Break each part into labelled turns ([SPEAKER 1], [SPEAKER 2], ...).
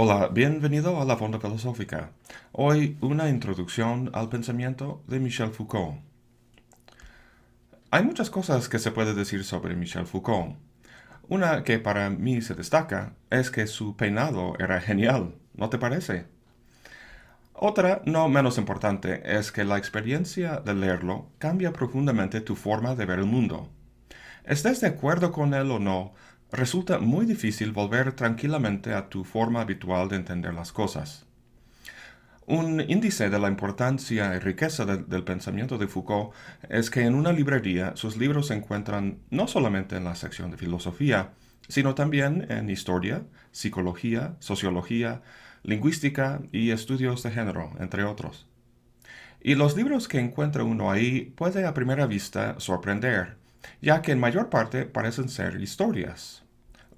[SPEAKER 1] Hola, bienvenido a la Fonda Filosófica. Hoy una introducción al pensamiento de Michel Foucault. Hay muchas cosas que se puede decir sobre Michel Foucault. Una que para mí se destaca es que su peinado era genial, ¿no te parece? Otra, no menos importante, es que la experiencia de leerlo cambia profundamente tu forma de ver el mundo. Estés de acuerdo con él o no, resulta muy difícil volver tranquilamente a tu forma habitual de entender las cosas. Un índice de la importancia y riqueza del pensamiento de Foucault es que en una librería sus libros se encuentran no solamente en la sección de filosofía, sino también en historia, psicología, sociología, lingüística y estudios de género, entre otros. Y los libros que encuentra uno ahí puede a primera vista sorprender, ya que en mayor parte parecen ser historias.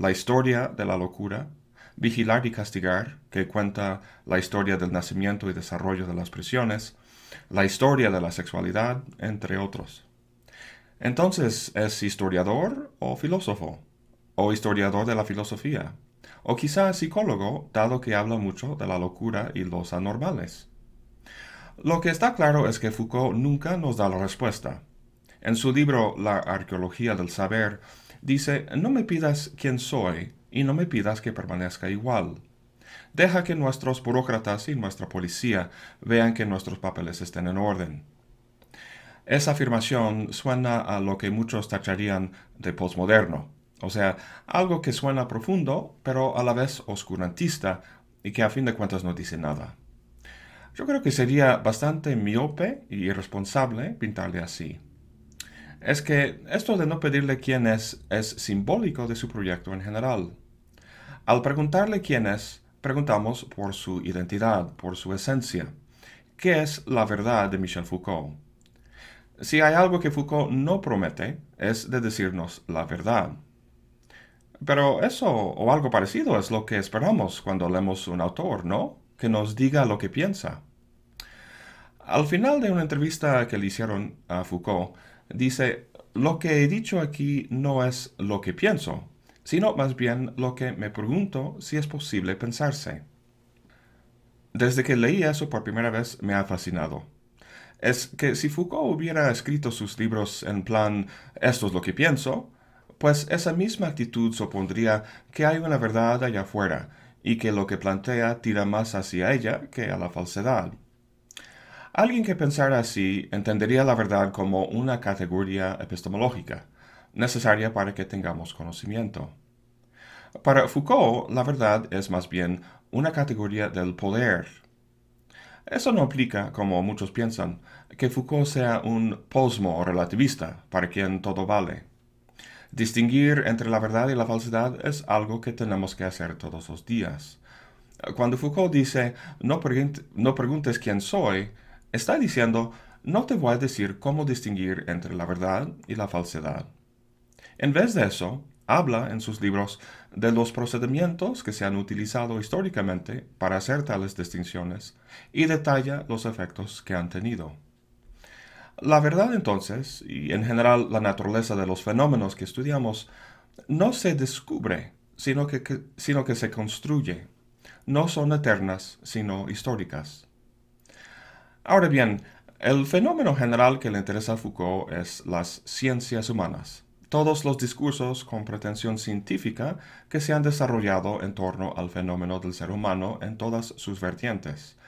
[SPEAKER 1] La historia de la locura, Vigilar y Castigar, que cuenta la historia del nacimiento y desarrollo de las prisiones, la historia de la sexualidad, entre otros. Entonces, ¿es historiador o filósofo? ¿O historiador de la filosofía? ¿O quizá psicólogo, dado que habla mucho de la locura y los anormales? Lo que está claro es que Foucault nunca nos da la respuesta. En su libro La arqueología del saber, dice, no me pidas quién soy y no me pidas que permanezca igual. Deja que nuestros burócratas y nuestra policía vean que nuestros papeles estén en orden. Esa afirmación suena a lo que muchos tacharían de posmoderno, o sea, algo que suena profundo, pero a la vez oscurantista y que a fin de cuentas no dice nada. Yo creo que sería bastante miope y irresponsable pintarle así es que esto de no pedirle quién es es simbólico de su proyecto en general. Al preguntarle quién es, preguntamos por su identidad, por su esencia. ¿Qué es la verdad de Michel Foucault? Si hay algo que Foucault no promete, es de decirnos la verdad. Pero eso o algo parecido es lo que esperamos cuando leemos un autor, ¿no? Que nos diga lo que piensa. Al final de una entrevista que le hicieron a Foucault, dice, lo que he dicho aquí no es lo que pienso, sino más bien lo que me pregunto si es posible pensarse. Desde que leí eso por primera vez me ha fascinado. Es que si Foucault hubiera escrito sus libros en plan esto es lo que pienso, pues esa misma actitud supondría que hay una verdad allá afuera y que lo que plantea tira más hacia ella que a la falsedad. Alguien que pensara así entendería la verdad como una categoría epistemológica, necesaria para que tengamos conocimiento. Para Foucault, la verdad es más bien una categoría del poder. Eso no implica, como muchos piensan, que Foucault sea un posmo relativista para quien todo vale. Distinguir entre la verdad y la falsedad es algo que tenemos que hacer todos los días. Cuando Foucault dice no, no preguntes quién soy, está diciendo, no te voy a decir cómo distinguir entre la verdad y la falsedad. En vez de eso, habla en sus libros de los procedimientos que se han utilizado históricamente para hacer tales distinciones y detalla los efectos que han tenido. La verdad entonces, y en general la naturaleza de los fenómenos que estudiamos, no se descubre, sino que, sino que se construye. No son eternas, sino históricas. Ahora bien, el fenómeno general que le interesa a Foucault es las ciencias humanas, todos los discursos con pretensión científica que se han desarrollado en torno al fenómeno del ser humano en todas sus vertientes,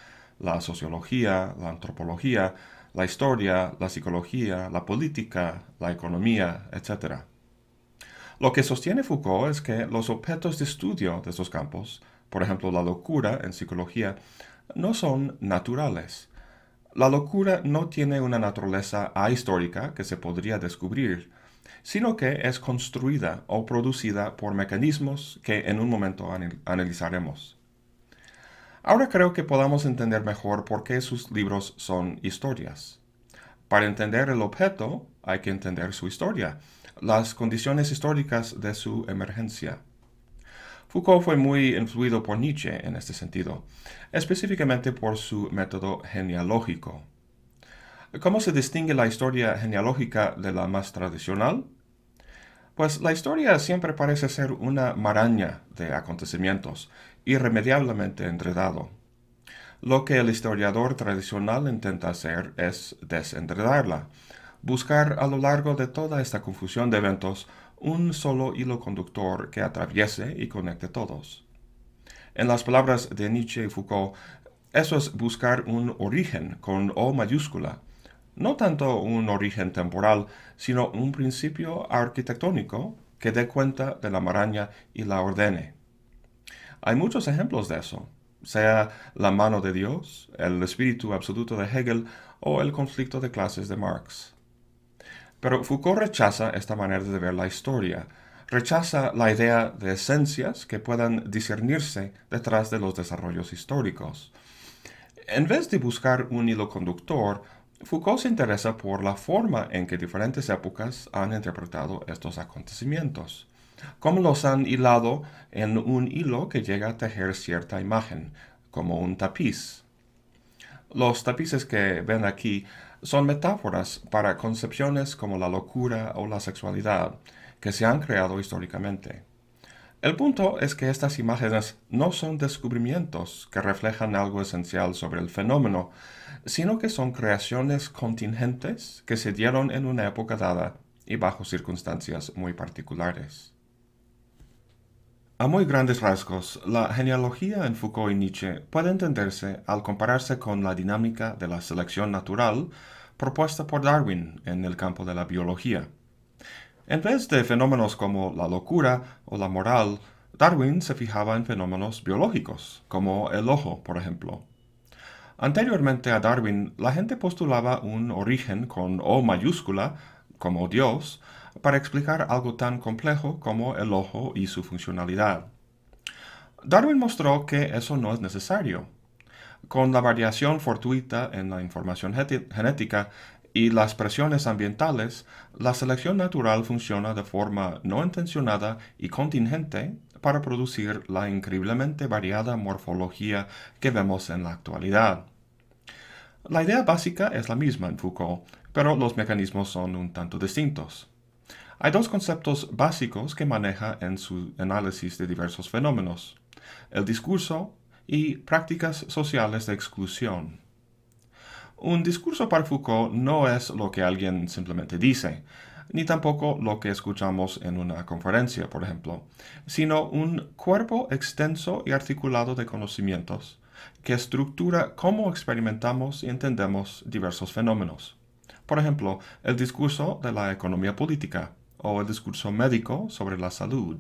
[SPEAKER 1] la sociología, la antropología, la historia, la psicología, la política, la economía, etc. Lo que sostiene Foucault es que los objetos de estudio de estos campos, por ejemplo la locura en psicología, no son naturales, la locura no tiene una naturaleza ahistórica que se podría descubrir, sino que es construida o producida por mecanismos que en un momento analizaremos. Ahora creo que podamos entender mejor por qué sus libros son historias. Para entender el objeto hay que entender su historia, las condiciones históricas de su emergencia. Foucault fue muy influido por Nietzsche en este sentido, específicamente por su método genealógico. ¿Cómo se distingue la historia genealógica de la más tradicional? Pues la historia siempre parece ser una maraña de acontecimientos irremediablemente enredado. Lo que el historiador tradicional intenta hacer es desenredarla, buscar a lo largo de toda esta confusión de eventos un solo hilo conductor que atraviese y conecte todos. En las palabras de Nietzsche y Foucault, eso es buscar un origen con O mayúscula, no tanto un origen temporal, sino un principio arquitectónico que dé cuenta de la maraña y la ordene. Hay muchos ejemplos de eso, sea la mano de Dios, el espíritu absoluto de Hegel o el conflicto de clases de Marx. Pero Foucault rechaza esta manera de ver la historia, rechaza la idea de esencias que puedan discernirse detrás de los desarrollos históricos. En vez de buscar un hilo conductor, Foucault se interesa por la forma en que diferentes épocas han interpretado estos acontecimientos, cómo los han hilado en un hilo que llega a tejer cierta imagen, como un tapiz. Los tapices que ven aquí son metáforas para concepciones como la locura o la sexualidad, que se han creado históricamente. El punto es que estas imágenes no son descubrimientos que reflejan algo esencial sobre el fenómeno, sino que son creaciones contingentes que se dieron en una época dada y bajo circunstancias muy particulares. A muy grandes rasgos, la genealogía en Foucault y Nietzsche puede entenderse al compararse con la dinámica de la selección natural propuesta por Darwin en el campo de la biología. En vez de fenómenos como la locura o la moral, Darwin se fijaba en fenómenos biológicos, como el ojo, por ejemplo. Anteriormente a Darwin, la gente postulaba un origen con O mayúscula, como Dios, para explicar algo tan complejo como el ojo y su funcionalidad. Darwin mostró que eso no es necesario. Con la variación fortuita en la información genética, y las presiones ambientales, la selección natural funciona de forma no intencionada y contingente para producir la increíblemente variada morfología que vemos en la actualidad. La idea básica es la misma en Foucault, pero los mecanismos son un tanto distintos. Hay dos conceptos básicos que maneja en su análisis de diversos fenómenos, el discurso y prácticas sociales de exclusión. Un discurso para Foucault no es lo que alguien simplemente dice, ni tampoco lo que escuchamos en una conferencia, por ejemplo, sino un cuerpo extenso y articulado de conocimientos que estructura cómo experimentamos y entendemos diversos fenómenos. Por ejemplo, el discurso de la economía política o el discurso médico sobre la salud.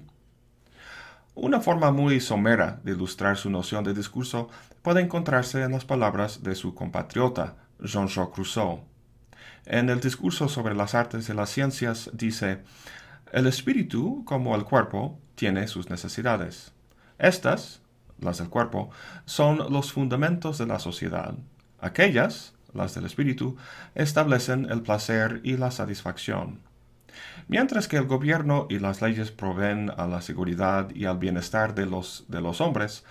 [SPEAKER 1] Una forma muy somera de ilustrar su noción de discurso puede encontrarse en las palabras de su compatriota, Jean-Jacques Rousseau. En el discurso sobre las artes y las ciencias dice, el espíritu, como el cuerpo, tiene sus necesidades. Estas, las del cuerpo, son los fundamentos de la sociedad. Aquellas, las del espíritu, establecen el placer y la satisfacción. Mientras que el gobierno y las leyes proveen a la seguridad y al bienestar de los, de los hombres,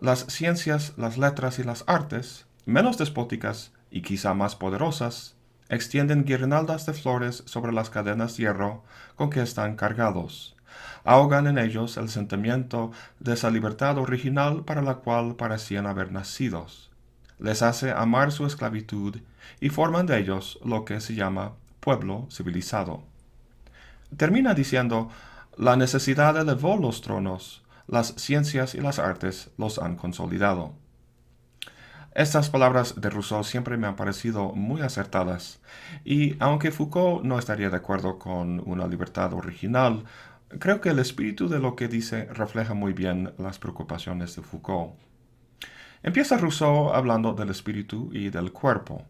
[SPEAKER 1] las ciencias, las letras y las artes, menos despóticas, y quizá más poderosas, extienden guirnaldas de flores sobre las cadenas de hierro con que están cargados. Ahogan en ellos el sentimiento de esa libertad original para la cual parecían haber nacidos. Les hace amar su esclavitud y forman de ellos lo que se llama pueblo civilizado. Termina diciendo, la necesidad elevó los tronos, las ciencias y las artes los han consolidado. Estas palabras de Rousseau siempre me han parecido muy acertadas, y aunque Foucault no estaría de acuerdo con una libertad original, creo que el espíritu de lo que dice refleja muy bien las preocupaciones de Foucault. Empieza Rousseau hablando del espíritu y del cuerpo.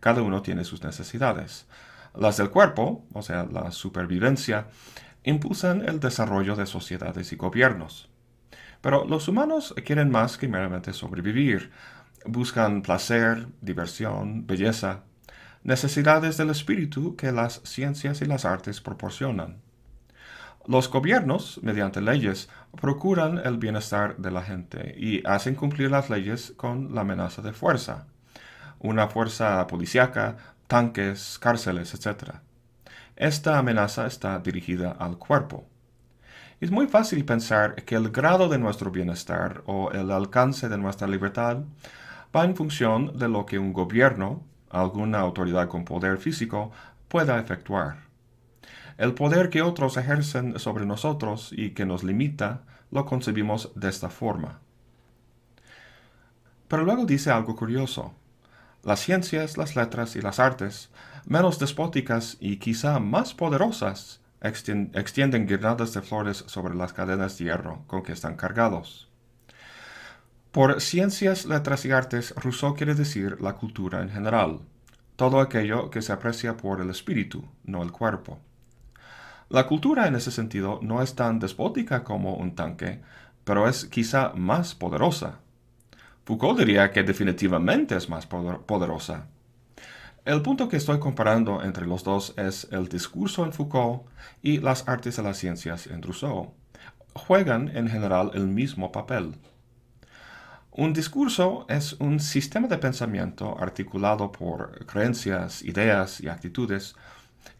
[SPEAKER 1] Cada uno tiene sus necesidades. Las del cuerpo, o sea, la supervivencia, impulsan el desarrollo de sociedades y gobiernos. Pero los humanos quieren más que meramente sobrevivir, buscan placer, diversión, belleza, necesidades del espíritu que las ciencias y las artes proporcionan. Los gobiernos, mediante leyes, procuran el bienestar de la gente y hacen cumplir las leyes con la amenaza de fuerza, una fuerza policíaca, tanques, cárceles, etc. Esta amenaza está dirigida al cuerpo. Es muy fácil pensar que el grado de nuestro bienestar o el alcance de nuestra libertad va en función de lo que un gobierno, alguna autoridad con poder físico, pueda efectuar. El poder que otros ejercen sobre nosotros y que nos limita, lo concebimos de esta forma. Pero luego dice algo curioso. Las ciencias, las letras y las artes, menos despóticas y quizá más poderosas, extienden guirnaldas de flores sobre las cadenas de hierro con que están cargados. Por ciencias, letras y artes, Rousseau quiere decir la cultura en general, todo aquello que se aprecia por el espíritu, no el cuerpo. La cultura en ese sentido no es tan despótica como un tanque, pero es quizá más poderosa. Foucault diría que definitivamente es más poderosa. El punto que estoy comparando entre los dos es el discurso en Foucault y las artes de las ciencias en Rousseau. Juegan en general el mismo papel. Un discurso es un sistema de pensamiento articulado por creencias, ideas y actitudes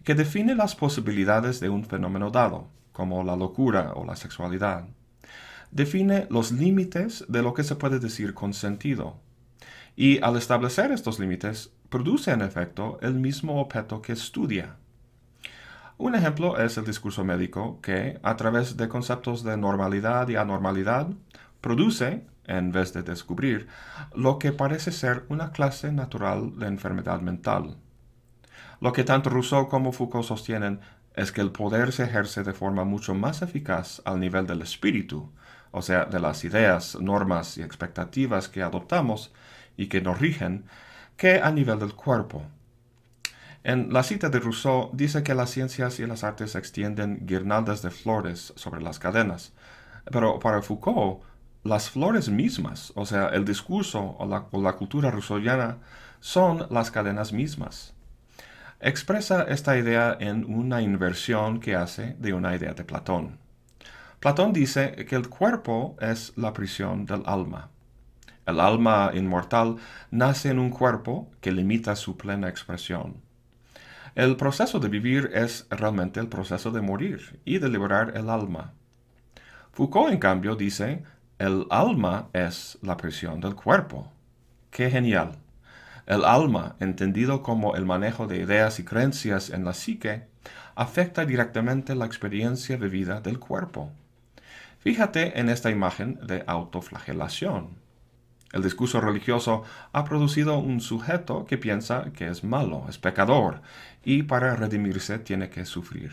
[SPEAKER 1] que define las posibilidades de un fenómeno dado, como la locura o la sexualidad. Define los límites de lo que se puede decir con sentido. Y al establecer estos límites, produce en efecto el mismo objeto que estudia. Un ejemplo es el discurso médico que, a través de conceptos de normalidad y anormalidad, produce, en vez de descubrir, lo que parece ser una clase natural de enfermedad mental. Lo que tanto Rousseau como Foucault sostienen es que el poder se ejerce de forma mucho más eficaz al nivel del espíritu, o sea, de las ideas, normas y expectativas que adoptamos y que nos rigen, que a nivel del cuerpo. En la cita de Rousseau dice que las ciencias y las artes extienden guirnaldas de flores sobre las cadenas, pero para Foucault, las flores mismas, o sea, el discurso o la, cultura rousseauiana, son las cadenas mismas. Expresa esta idea en una inversión que hace de una idea de Platón. Platón dice que el cuerpo es la prisión del alma. El alma inmortal nace en un cuerpo que limita su plena expresión. El proceso de vivir es realmente el proceso de morir y de liberar el alma. Foucault, en cambio, dice, el alma es la prisión del cuerpo. ¡Qué genial! El alma, entendido como el manejo de ideas y creencias en la psique, afecta directamente la experiencia de vida del cuerpo. Fíjate en esta imagen de autoflagelación. El discurso religioso ha producido un sujeto que piensa que es malo, es pecador, y para redimirse tiene que sufrir.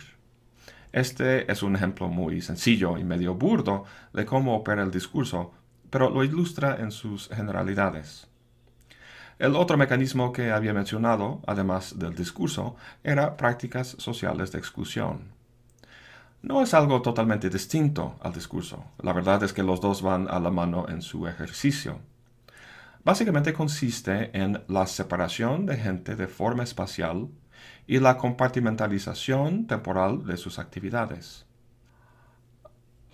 [SPEAKER 1] Este es un ejemplo muy sencillo y medio burdo de cómo opera el discurso, pero lo ilustra en sus generalidades. El otro mecanismo que había mencionado, además del discurso, era prácticas sociales de exclusión. No es algo totalmente distinto al discurso. La verdad es que los dos van a la mano en su ejercicio. Básicamente consiste en la separación de gente de forma espacial y la compartimentalización temporal de sus actividades.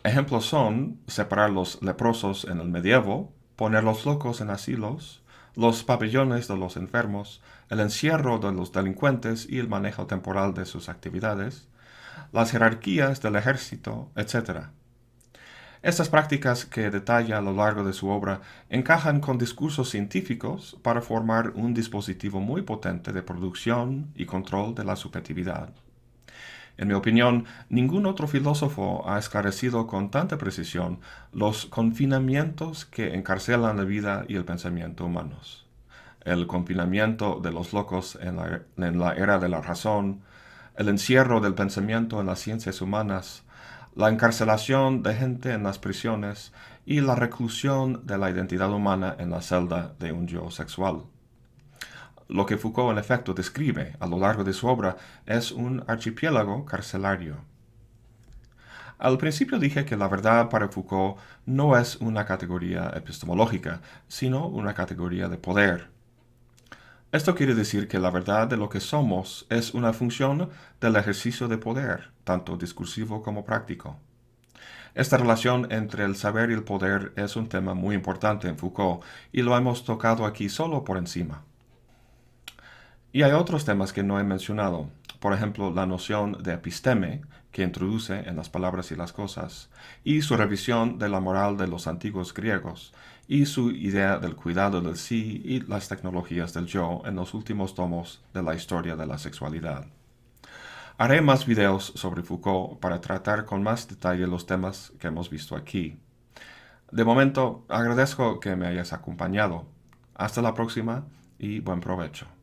[SPEAKER 1] Ejemplos son separar los leprosos en el medievo, poner los locos en asilos, los pabellones de los enfermos, el encierro de los delincuentes y el manejo temporal de sus actividades, las jerarquías del ejército, etc. Estas prácticas que detalla a lo largo de su obra encajan con discursos científicos para formar un dispositivo muy potente de producción y control de la subjetividad. En mi opinión, ningún otro filósofo ha esclarecido con tanta precisión los confinamientos que encarcelan la vida y el pensamiento humanos. El confinamiento de los locos en la, en la era de la razón, el encierro del pensamiento en las ciencias humanas, la encarcelación de gente en las prisiones y la reclusión de la identidad humana en la celda de un yo sexual. Lo que Foucault en efecto describe a lo largo de su obra es un archipiélago carcelario. Al principio dije que la verdad para Foucault no es una categoría epistemológica, sino una categoría de poder. Esto quiere decir que la verdad de lo que somos es una función del ejercicio de poder, tanto discursivo como práctico. Esta relación entre el saber y el poder es un tema muy importante en Foucault y lo hemos tocado aquí solo por encima. Y hay otros temas que no he mencionado. por ejemplo, la noción de episteme, que introduce en las palabras y las cosas, y su revisión de la moral de los antiguos griegos, y su idea del cuidado del sí y las tecnologías del yo en los últimos tomos de la historia de la sexualidad. Haré más videos sobre Foucault para tratar con más detalle los temas que hemos visto aquí. De momento, agradezco que me hayas acompañado. Hasta la próxima y buen provecho.